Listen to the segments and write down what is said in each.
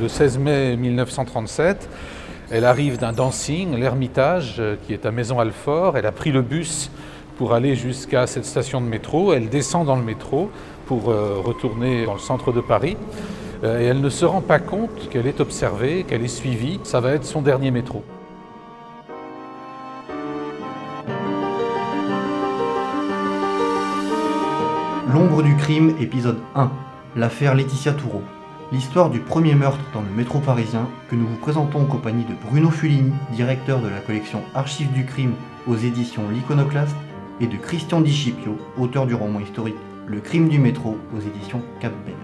Le 16 mai 1937, elle arrive d'un dancing, l'Ermitage, euh, qui est à Maison-Alfort. Elle a pris le bus pour aller jusqu'à cette station de métro. Elle descend dans le métro pour euh, retourner dans le centre de Paris. Euh, et elle ne se rend pas compte qu'elle est observée, qu'elle est suivie. Ça va être son dernier métro. L'ombre du crime, épisode 1. L'affaire Laetitia Toureau. L'histoire du premier meurtre dans le métro parisien que nous vous présentons en compagnie de Bruno Fulini, directeur de la collection Archives du crime aux éditions L'Iconoclaste, et de Christian Discipio, auteur du roman historique Le crime du métro aux éditions Cap Bell.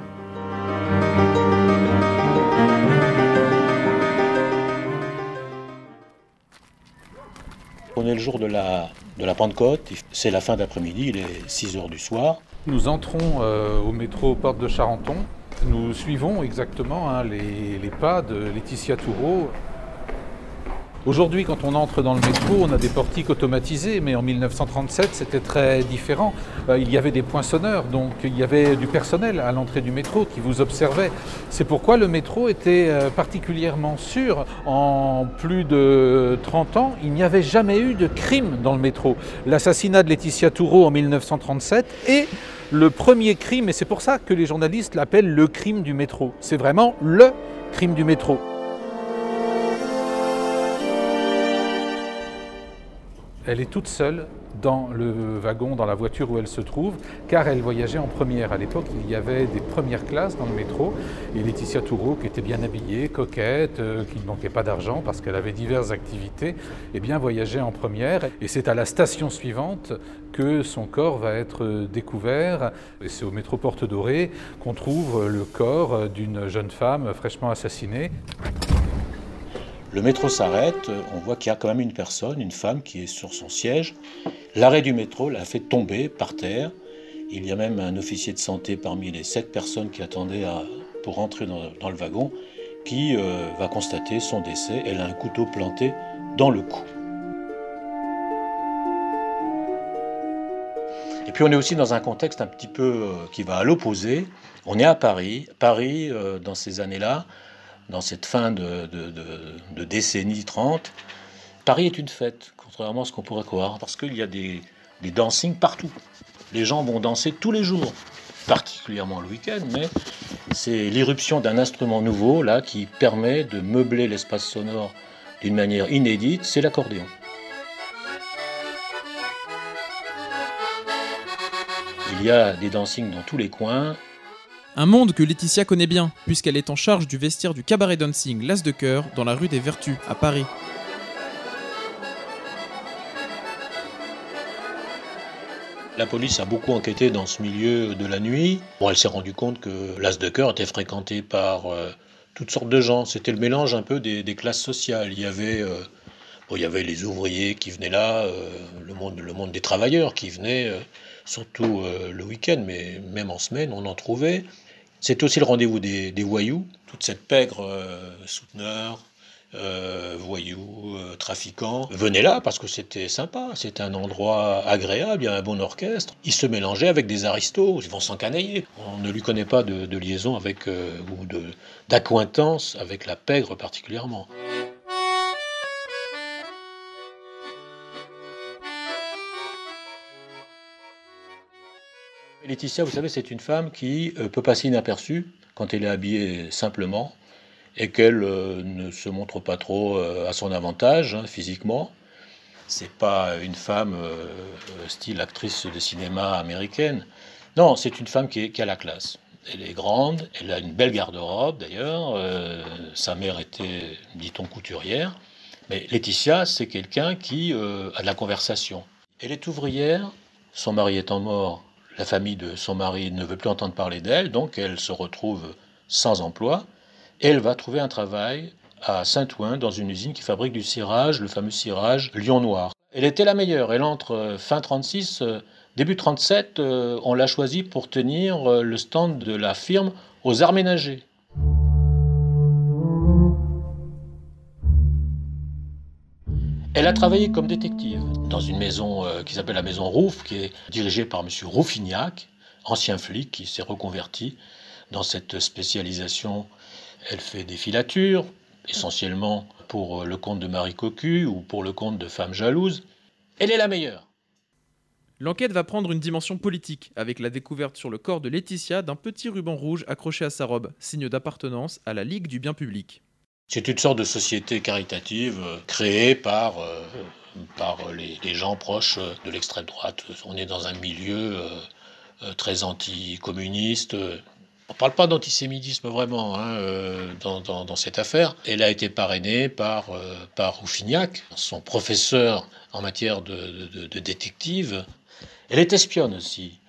On est le jour de la, de la Pentecôte, c'est la fin d'après-midi, il est 6 heures du soir. Nous entrons euh, au métro Porte de Charenton. Nous suivons exactement hein, les, les pas de Laetitia Toureau. Aujourd'hui, quand on entre dans le métro, on a des portiques automatisés, mais en 1937, c'était très différent. Euh, il y avait des poinçonneurs, donc il y avait du personnel à l'entrée du métro qui vous observait. C'est pourquoi le métro était euh, particulièrement sûr. En plus de 30 ans, il n'y avait jamais eu de crime dans le métro. L'assassinat de Laetitia Toureau en 1937 est le premier crime, et c'est pour ça que les journalistes l'appellent le crime du métro. C'est vraiment le crime du métro. Elle est toute seule dans le wagon, dans la voiture où elle se trouve, car elle voyageait en première. À l'époque, il y avait des premières classes dans le métro, et Laetitia Toureau, qui était bien habillée, coquette, euh, qui ne manquait pas d'argent parce qu'elle avait diverses activités, eh bien voyageait en première. Et c'est à la station suivante que son corps va être découvert. Et c'est au métro Porte Dorée qu'on trouve le corps d'une jeune femme fraîchement assassinée. Le métro s'arrête, on voit qu'il y a quand même une personne, une femme qui est sur son siège. L'arrêt du métro l'a fait tomber par terre. Il y a même un officier de santé parmi les sept personnes qui attendaient pour rentrer dans, le wagon qui euh, va constater son décès. Elle a un couteau planté dans le cou. Et puis on est aussi dans un contexte un petit peu euh, qui va à l'opposé. On est à Paris. Paris, euh, dans ces années-là, dans cette fin de, décennie 30, Paris est une fête, contrairement à ce qu'on pourrait croire, parce qu'il y a des, dancings partout. Les gens vont danser tous les jours, particulièrement le week-end, mais c'est l'irruption d'un instrument nouveau, là, qui permet de meubler l'espace sonore d'une manière inédite, c'est l'accordéon. Il y a des dancings dans tous les coins, un monde que Laetitia connaît bien, puisqu'elle est en charge du vestiaire du cabaret dancing L'As de Cœur dans la rue des Vertus, à Paris. La police a beaucoup enquêté dans ce milieu de la nuit. Bon, elle s'est rendue compte que l'As de Cœur était fréquenté par euh, toutes sortes de gens. C'était le mélange un peu des, classes sociales. Il y avait. Euh, y avait les ouvriers qui venaient là, euh, le, monde, le monde des travailleurs qui venaient, surtout le week-end, mais même en semaine, on en trouvait. C'est aussi le rendez-vous des, voyous, toute cette pègre euh, souteneur, euh, voyous, euh, trafiquants, venaient là parce que c'était sympa, c'était un endroit agréable, il y a un bon orchestre. Ils se mélangeaient avec des aristos, ils vont s'encanailler. On ne lui connaît pas de, liaison avec, ou d'accointance avec la pègre particulièrement. Laetitia, vous savez, c'est une femme qui euh, peut passer inaperçue quand elle est habillée simplement et qu'elle euh, ne se montre pas trop euh, à son avantage hein, physiquement. C'est pas une femme style actrice de cinéma américaine. Non, c'est une femme qui, qui, a la classe. Elle est grande, elle a une belle garde-robe d'ailleurs. sa mère était, dit-on, couturière. Mais Laetitia, c'est quelqu'un qui a de la conversation. Elle est ouvrière, son mari étant mort, la famille de son mari ne veut plus entendre parler d'elle, donc elle se retrouve sans emploi et elle va trouver un travail à Saint-Ouen dans une usine qui fabrique du cirage, le fameux cirage Lion Noir. Elle était la meilleure. Elle entre euh, fin 36, euh, début 37, euh, on l'a choisie pour tenir le stand de la firme aux arts. Elle a travaillé comme détective dans une maison euh, qui s'appelle la maison Rouff, qui est dirigée par M. Rouffignac, ancien flic qui s'est reconverti Dans cette spécialisation, elle fait des filatures, essentiellement pour le compte de Marie Cocu ou pour le compte de femmes jalouses. Elle est la meilleure. L'enquête va prendre une dimension politique, avec la découverte sur le corps de Laetitia d'un petit ruban rouge accroché à sa robe, signe d'appartenance à la Ligue du bien public. C'est une sorte de société caritative euh, créée par, euh, par les, les, gens proches de l'extrême droite. On est dans un milieu euh, très anticommuniste. On ne parle pas d'antisémitisme vraiment hein, dans, cette affaire. Elle a été parrainée par, par Rouffignac, son professeur en matière de, de détective. Elle est espionne aussi.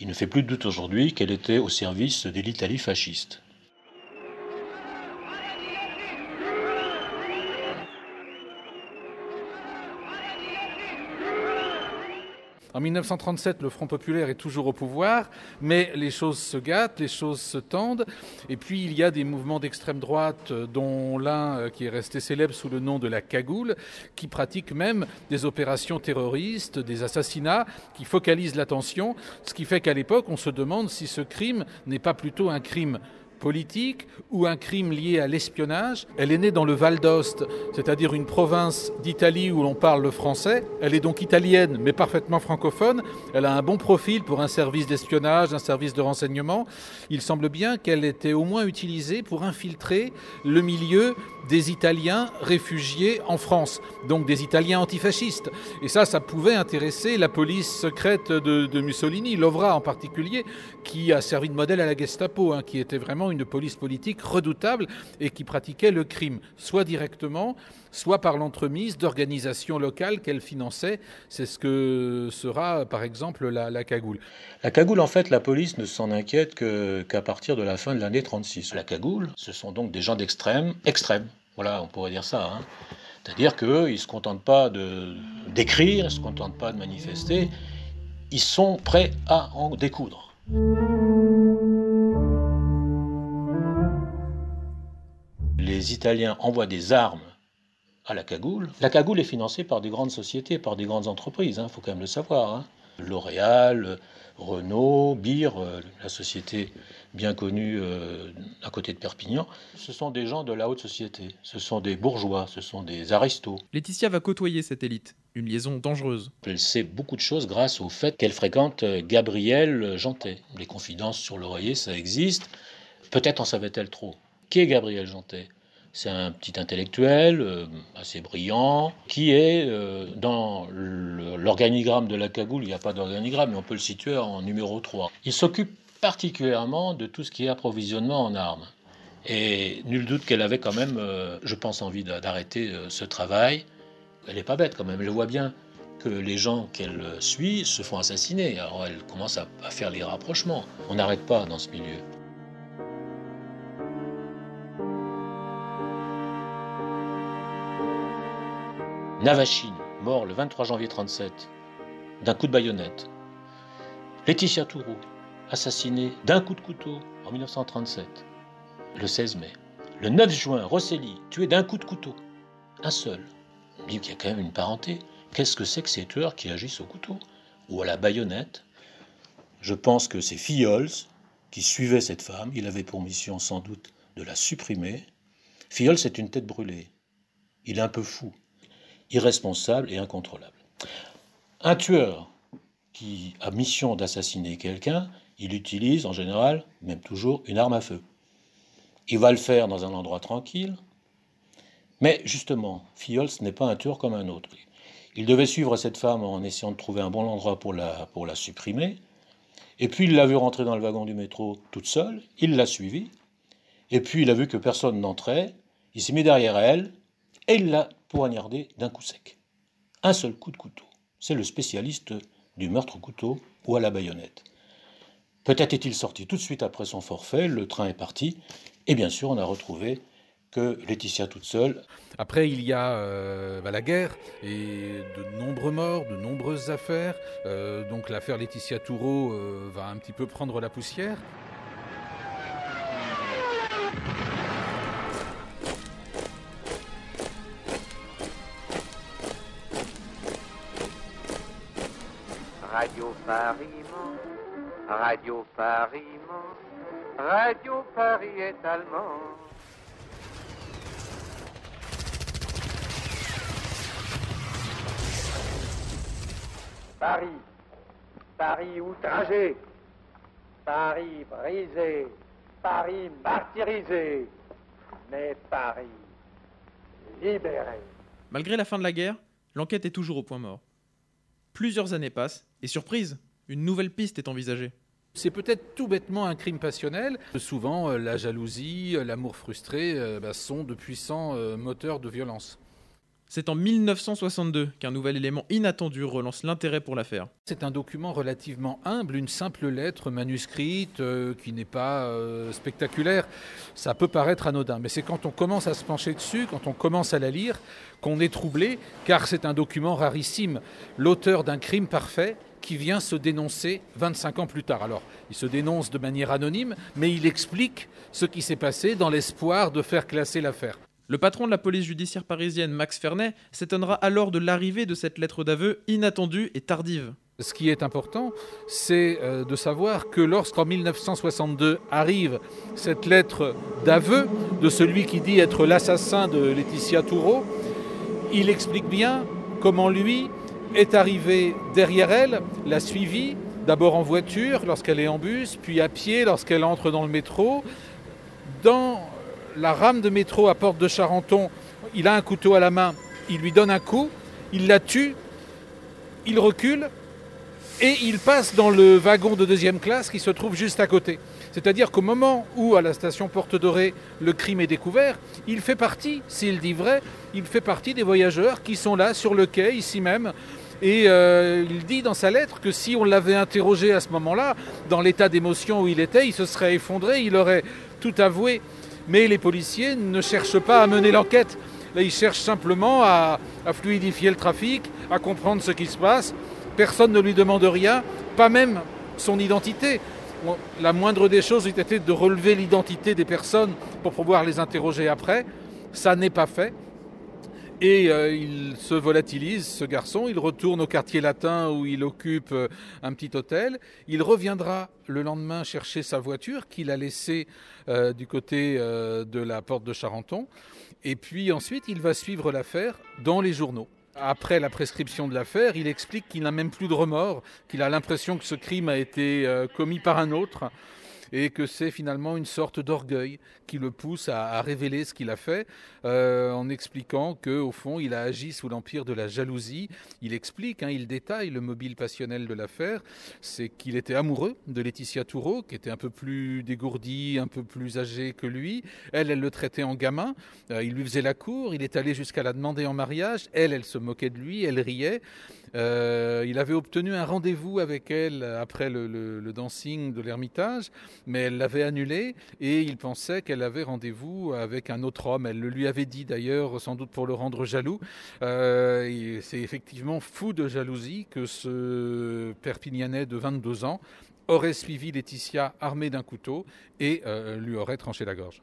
Il ne fait plus de doute aujourd'hui qu'elle était au service de l'Italie fasciste. En 1937, le Front populaire est toujours au pouvoir, mais les choses se gâtent, les choses se tendent. Et puis il y a des mouvements d'extrême droite, dont l'un qui est resté célèbre sous le nom de la Cagoule, qui pratiquent même des opérations terroristes, des assassinats, qui focalisent l'attention. Ce qui fait qu'à l'époque, on se demande si ce crime n'est pas plutôt un crime politique ou un crime lié à l'espionnage. Elle est née dans le Val d'Ost, c'est-à-dire une province d'Italie où l'on parle le français. Elle est donc italienne, mais parfaitement francophone. Elle a un bon profil pour un service d'espionnage, un service de renseignement. Il semble bien qu'elle était au moins utilisée pour infiltrer le milieu des Italiens réfugiés en France, donc des Italiens antifascistes. Et ça, ça pouvait intéresser la police secrète de, Mussolini, l'OVRA en particulier, qui a servi de modèle à la Gestapo, hein, qui était vraiment une police politique redoutable et qui pratiquait le crime, soit directement, soit par l'entremise d'organisations locales qu'elle finançait. C'est ce que sera, par exemple, la, la, cagoule. La cagoule, en fait, la police ne s'en inquiète qu'à qu partir de la fin de l'année 36. La cagoule, ce sont donc des gens d'extrême, extrêmes. Voilà, on pourrait dire ça. Hein. C'est-à-dire qu'eux, ils ne se contentent pas d'écrire, ils ne se contentent pas de manifester, ils sont prêts à en découdre. Les Italiens envoient des armes à la cagoule. La cagoule est financée par des grandes sociétés, par des grandes entreprises, il hein, faut quand même le savoir. Hein. L'Oréal, Renault, Beer, euh, la société bien connue euh, à côté de Perpignan, ce sont des gens de la haute société, ce sont des bourgeois, ce sont des aristos. Laetitia va côtoyer cette élite, une liaison dangereuse. Elle sait beaucoup de choses grâce au fait qu'elle fréquente euh, Gabriel Jantet. Les confidences sur l'oreiller, ça existe. Peut-être en savait-elle trop. Qui est Gabriel Jantet? C'est un petit intellectuel euh, assez brillant qui est euh, dans l'organigramme de la cagoule. Il n'y a pas d'organigramme, mais on peut le situer en numéro 3. Il s'occupe particulièrement de tout ce qui est approvisionnement en armes. Et nul doute qu'elle avait quand même, euh, je pense, envie d'arrêter ce travail. Elle n'est pas bête quand même, elle voit bien que les gens qu'elle suit se font assassiner. Alors elle commence à faire les rapprochements. On n'arrête pas dans ce milieu. Navachine, mort le 23 janvier 37, d'un coup de baïonnette. Laetitia Tourou, assassinée d'un coup de couteau en 1937, le 16 mai. Le 9 juin, Rosselli, tué d'un coup de couteau. Un seul. On dit qu'il y a quand même une parenté. Qu'est-ce que c'est que ces tueurs qui agissent au couteau ou à la baïonnette? Je pense que c'est Fiols qui suivait cette femme. Il avait pour mission sans doute de la supprimer. Fiols est une tête brûlée. Il est un peu fou, irresponsable et incontrôlable. Un tueur qui a mission d'assassiner quelqu'un, il utilise en général, même toujours, une arme à feu. Il va le faire dans un endroit tranquille, mais justement, Fiols n'est pas un tueur comme un autre. Il devait suivre cette femme en essayant de trouver un bon endroit pour la, pour la supprimer, et puis il l'a vu rentrer dans le wagon du métro toute seule, il l'a suivie, et puis il a vu que personne n'entrait, il s'est mis derrière elle, et il l'a d'un coup sec. Un seul coup de couteau. C'est le spécialiste du meurtre au couteau ou à la baïonnette. Peut-être est-il sorti tout de suite après son forfait, le train est parti, et bien sûr on a retrouvé que Laetitia toute seule. Après, il y a euh, bah, la guerre et de nombreux morts, de nombreuses affaires. Euh, donc l'affaire Laetitia Toureau euh, va un petit peu prendre la poussière. Radio Paris, Radio Paris, Radio Paris est allemand. Paris. Paris outragé. Paris brisé. Paris martyrisé. Mais Paris libéré. Malgré la fin de la guerre, l'enquête est toujours au point mort. Plusieurs années passent, et surprise, une nouvelle piste est envisagée. C'est peut-être tout bêtement un crime passionnel. Souvent, euh, la jalousie, euh, l'amour frustré euh, bah, sont de puissants moteurs de violence. C'est en 1962 qu'un nouvel élément inattendu relance l'intérêt pour l'affaire. C'est un document relativement humble, une simple lettre manuscrite euh, qui n'est pas euh, spectaculaire. Ça peut paraître anodin, mais c'est quand on commence à se pencher dessus, quand on commence à la lire, qu'on est troublé, car c'est un document rarissime. L'auteur d'un crime parfait qui vient se dénoncer 25 ans plus tard. Alors, il se dénonce de manière anonyme, mais il explique ce qui s'est passé dans l'espoir de faire classer l'affaire. Le patron de la police judiciaire parisienne, Max Fernet, s'étonnera alors de l'arrivée de cette lettre d'aveu inattendue et tardive. Ce qui est important, c'est euh, de savoir que lorsqu'en 1962 arrive cette lettre d'aveu de celui qui dit être l'assassin de Laetitia Toureau, il explique bien comment lui est arrivé derrière elle, l'a suivie, d'abord en voiture lorsqu'elle est en bus, puis à pied lorsqu'elle entre dans le métro. Dans la rame de métro à Porte de Charenton, il a un couteau à la main, il lui donne un coup, il la tue, il recule et il passe dans le wagon de deuxième classe qui se trouve juste à côté. C'est-à-dire qu'au moment où, à la station Porte Dorée, le crime est découvert, il fait partie, s'il dit vrai, il fait partie des voyageurs qui sont là sur le quai, ici même. Et euh, il dit dans sa lettre que si on l'avait interrogé à ce moment-là, dans l'état d'émotion où il était, il se serait effondré, il aurait tout avoué. Mais les policiers ne cherchent pas à mener l'enquête. Ils cherchent simplement à, fluidifier le trafic, à comprendre ce qui se passe. Personne ne lui demande rien, pas même son identité. La moindre des choses eût été de relever l'identité des personnes pour pouvoir les interroger après. Ça n'est pas fait. Et euh, il se volatilise, ce garçon. Il retourne au quartier latin où il occupe euh, un petit hôtel. Il reviendra le lendemain chercher sa voiture qu'il a laissée euh, du côté de la porte de Charenton. Et puis ensuite, il va suivre l'affaire dans les journaux. Après la prescription de l'affaire, il explique qu'il n'a même plus de remords, qu'il a l'impression que ce crime a été commis par un autre et que c'est finalement une sorte d'orgueil qui le pousse à, révéler ce qu'il a fait euh, en expliquant que au fond il a agi sous l'empire de la jalousie. Il explique, hein, il détaille le mobile passionnel de l'affaire, c'est qu'il était amoureux de Laetitia Toureau, qui était un peu plus dégourdie, un peu plus âgée que lui. Elle, elle le traitait en gamin. Euh, il lui faisait la cour. Il est allé jusqu'à la demander en mariage. Elle, elle se moquait de lui. Elle riait. Euh, il avait obtenu un rendez-vous avec elle après le dancing de l'Ermitage, mais elle l'avait annulé et il pensait qu'elle avait rendez-vous avec un autre homme. Elle le lui avait dit d'ailleurs, sans doute pour le rendre jaloux. Euh, c'est effectivement fou de jalousie que ce Perpignanais de 22 ans aurait suivi Laetitia armée d'un couteau et euh, lui aurait tranché la gorge.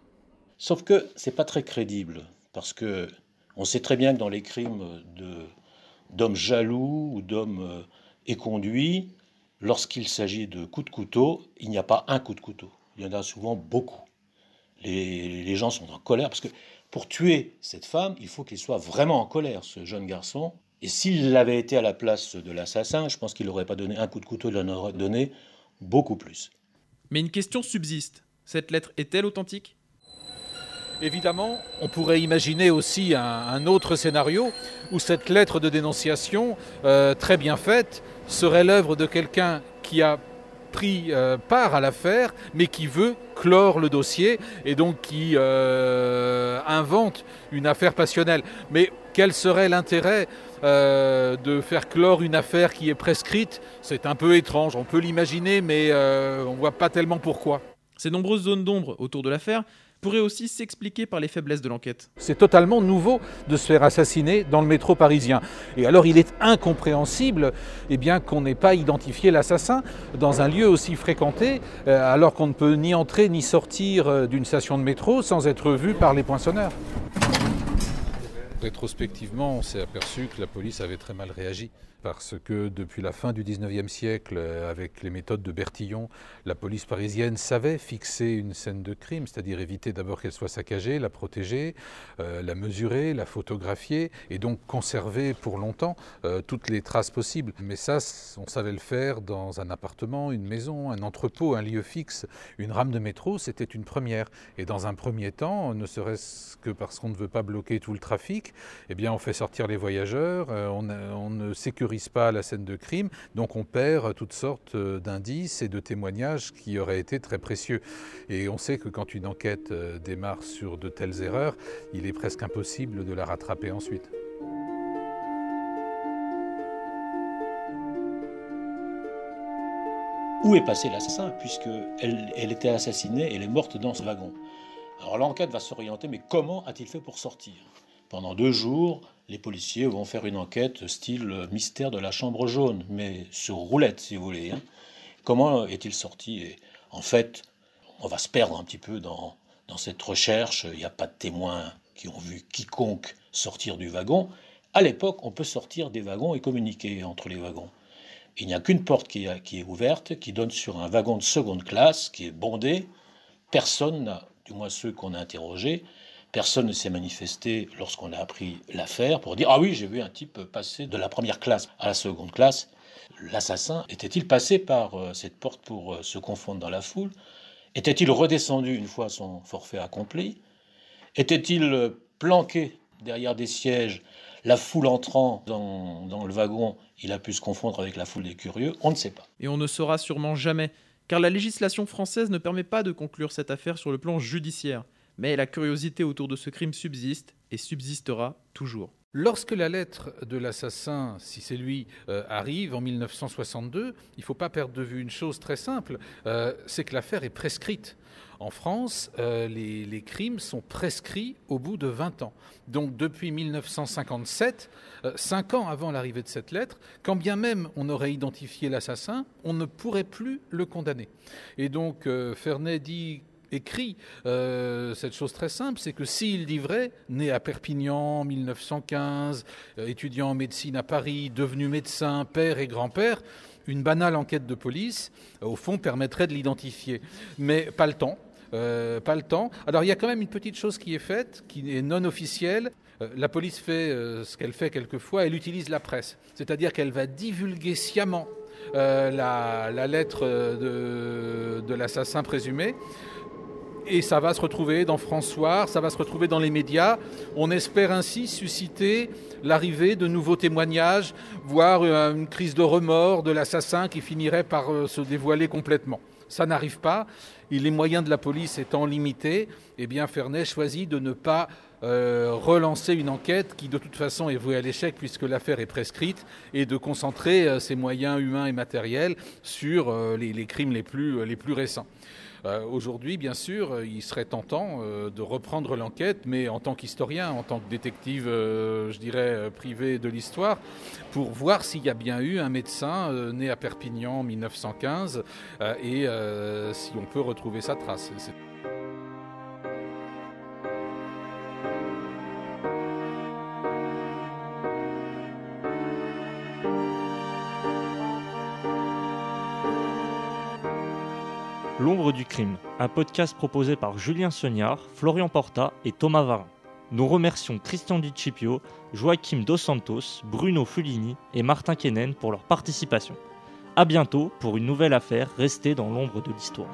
Sauf que c'est pas très crédible, parce que on sait très bien que dans les crimes d'hommes jaloux ou d'hommes euh, éconduits, lorsqu'il s'agit de coups de couteau, il n'y a pas un coup de couteau. Il y en a souvent beaucoup. Les, gens sont en colère parce que pour tuer cette femme, il faut qu'il soit vraiment en colère, ce jeune garçon. Et s'il avait été à la place de l'assassin, je pense qu'il n'aurait pas donné un coup de couteau, il en aurait donné beaucoup plus. Mais une question subsiste. Cette lettre est-elle authentique? Évidemment, on pourrait imaginer aussi un, autre scénario où cette lettre de dénonciation, euh, très bien faite, serait l'œuvre de quelqu'un qui a pris euh, part à l'affaire, mais qui veut clore le dossier et donc qui euh, invente une affaire passionnelle. Mais quel serait l'intérêt de faire clore une affaire qui est prescrite? C'est un peu étrange, on peut l'imaginer, mais on ne voit pas tellement pourquoi. Ces nombreuses zones d'ombre autour de l'affaire pourraient aussi s'expliquer par les faiblesses de l'enquête. C'est totalement nouveau de se faire assassiner dans le métro parisien. Et alors il est incompréhensible eh bien, qu'on n'ait pas identifié l'assassin dans un lieu aussi fréquenté, euh, alors qu'on ne peut ni entrer ni sortir euh, d'une station de métro sans être vu par les poinçonneurs. Rétrospectivement, on s'est aperçu que la police avait très mal réagi. Parce que depuis la fin du 19e siècle, euh, avec les méthodes de Bertillon, la police parisienne savait fixer une scène de crime, c'est-à-dire éviter d'abord qu'elle soit saccagée, la protéger, euh, la mesurer, la photographier, et donc conserver pour longtemps euh, toutes les traces possibles. Mais ça, on savait le faire dans un appartement, une maison, un entrepôt, un lieu fixe. Une rame de métro, c'était une première. Et dans un premier temps, ne serait-ce que parce qu'on ne veut pas bloquer tout le trafic, eh bien on fait sortir les voyageurs, on, sécurise pas la scène de crime, donc on perd toutes sortes euh, d'indices et de témoignages qui auraient été très précieux. Et on sait que quand une enquête euh, démarre sur de telles erreurs, il est presque impossible de la rattraper ensuite. Où est passé l'assassin puisque elle, était assassinée elle est morte dans ce wagon? Alors l'enquête va s'orienter, mais comment a-t-il fait pour sortir? Pendant deux jours, les policiers vont faire une enquête style mystère de la chambre jaune, mais sur roulette, si vous voulez. Hein. Comment est-il sorti Et En fait, on va se perdre un petit peu dans, dans cette recherche. Il n'y a pas de témoins qui ont vu quiconque sortir du wagon. À l'époque, on peut sortir des wagons et communiquer entre les wagons. Il n'y a qu'une porte qui, est ouverte, qui donne sur un wagon de seconde classe, qui est bondé. Personne, du moins ceux qu'on a interrogés, Personne ne s'est manifesté lorsqu'on a appris l'affaire pour dire Ah oui, j'ai vu un type passer de la première classe à la seconde classe. L'assassin était-il passé par euh, cette porte pour euh, se confondre dans la foule? Était-il redescendu une fois son forfait accompli? Était-il euh, planqué derrière des sièges la foule entrant dans, dans, le wagon, il a pu se confondre avec la foule des curieux, on ne sait pas. Et on ne saura sûrement jamais, car la législation française ne permet pas de conclure cette affaire sur le plan judiciaire mais la curiosité autour de ce crime subsiste et subsistera toujours. Lorsque la lettre de l'assassin, si c'est lui, euh, arrive en 1962, il ne faut pas perdre de vue une chose très simple, euh, c'est que l'affaire est prescrite. En France, euh, les, crimes sont prescrits au bout de 20 ans. Donc depuis 1957, 5 ans avant l'arrivée de cette lettre, quand bien même on aurait identifié l'assassin, on ne pourrait plus le condamner. Et donc Fernet dit écrit euh, cette chose très simple, c'est que s'il dit vrai, né à Perpignan en 1915, euh, étudiant en médecine à Paris, devenu médecin, père et grand-père, une banale enquête de police, euh, au fond, permettrait de l'identifier. Mais pas le temps. pas le temps. Alors il y a quand même une petite chose qui est faite, qui est non officielle. la police fait ce qu'elle fait quelquefois, elle utilise la presse. C'est-à-dire qu'elle va divulguer sciemment la, lettre de l'assassin présumé et ça va se retrouver dans François, ça va se retrouver dans les médias. On espère ainsi susciter l'arrivée de nouveaux témoignages, voire euh, une crise de remords de l'assassin qui finirait par euh, se dévoiler complètement. Ça n'arrive pas. Et les moyens de la police étant limités, eh bien Fernet choisit de ne pas euh, relancer une enquête qui de toute façon est vouée à l'échec puisque l'affaire est prescrite et de concentrer ses moyens humains et matériels sur les, les, crimes les plus, les plus récents. Euh, aujourd'hui, bien sûr, euh, il serait tentant euh, de reprendre l'enquête, mais en tant qu'historien, en tant que détective, je dirais, privé de l'histoire, pour voir s'il y a bien eu un médecin né à Perpignan en 1915 et si on peut retrouver sa trace. Un podcast proposé par Julien Sognard, Florian Porta et Thomas Varin. Nous remercions Christian Dicipio, Joachim Dos Santos, Bruno Fulini et Martin Kenen pour leur participation. A bientôt pour une nouvelle affaire restée dans l'ombre de l'histoire.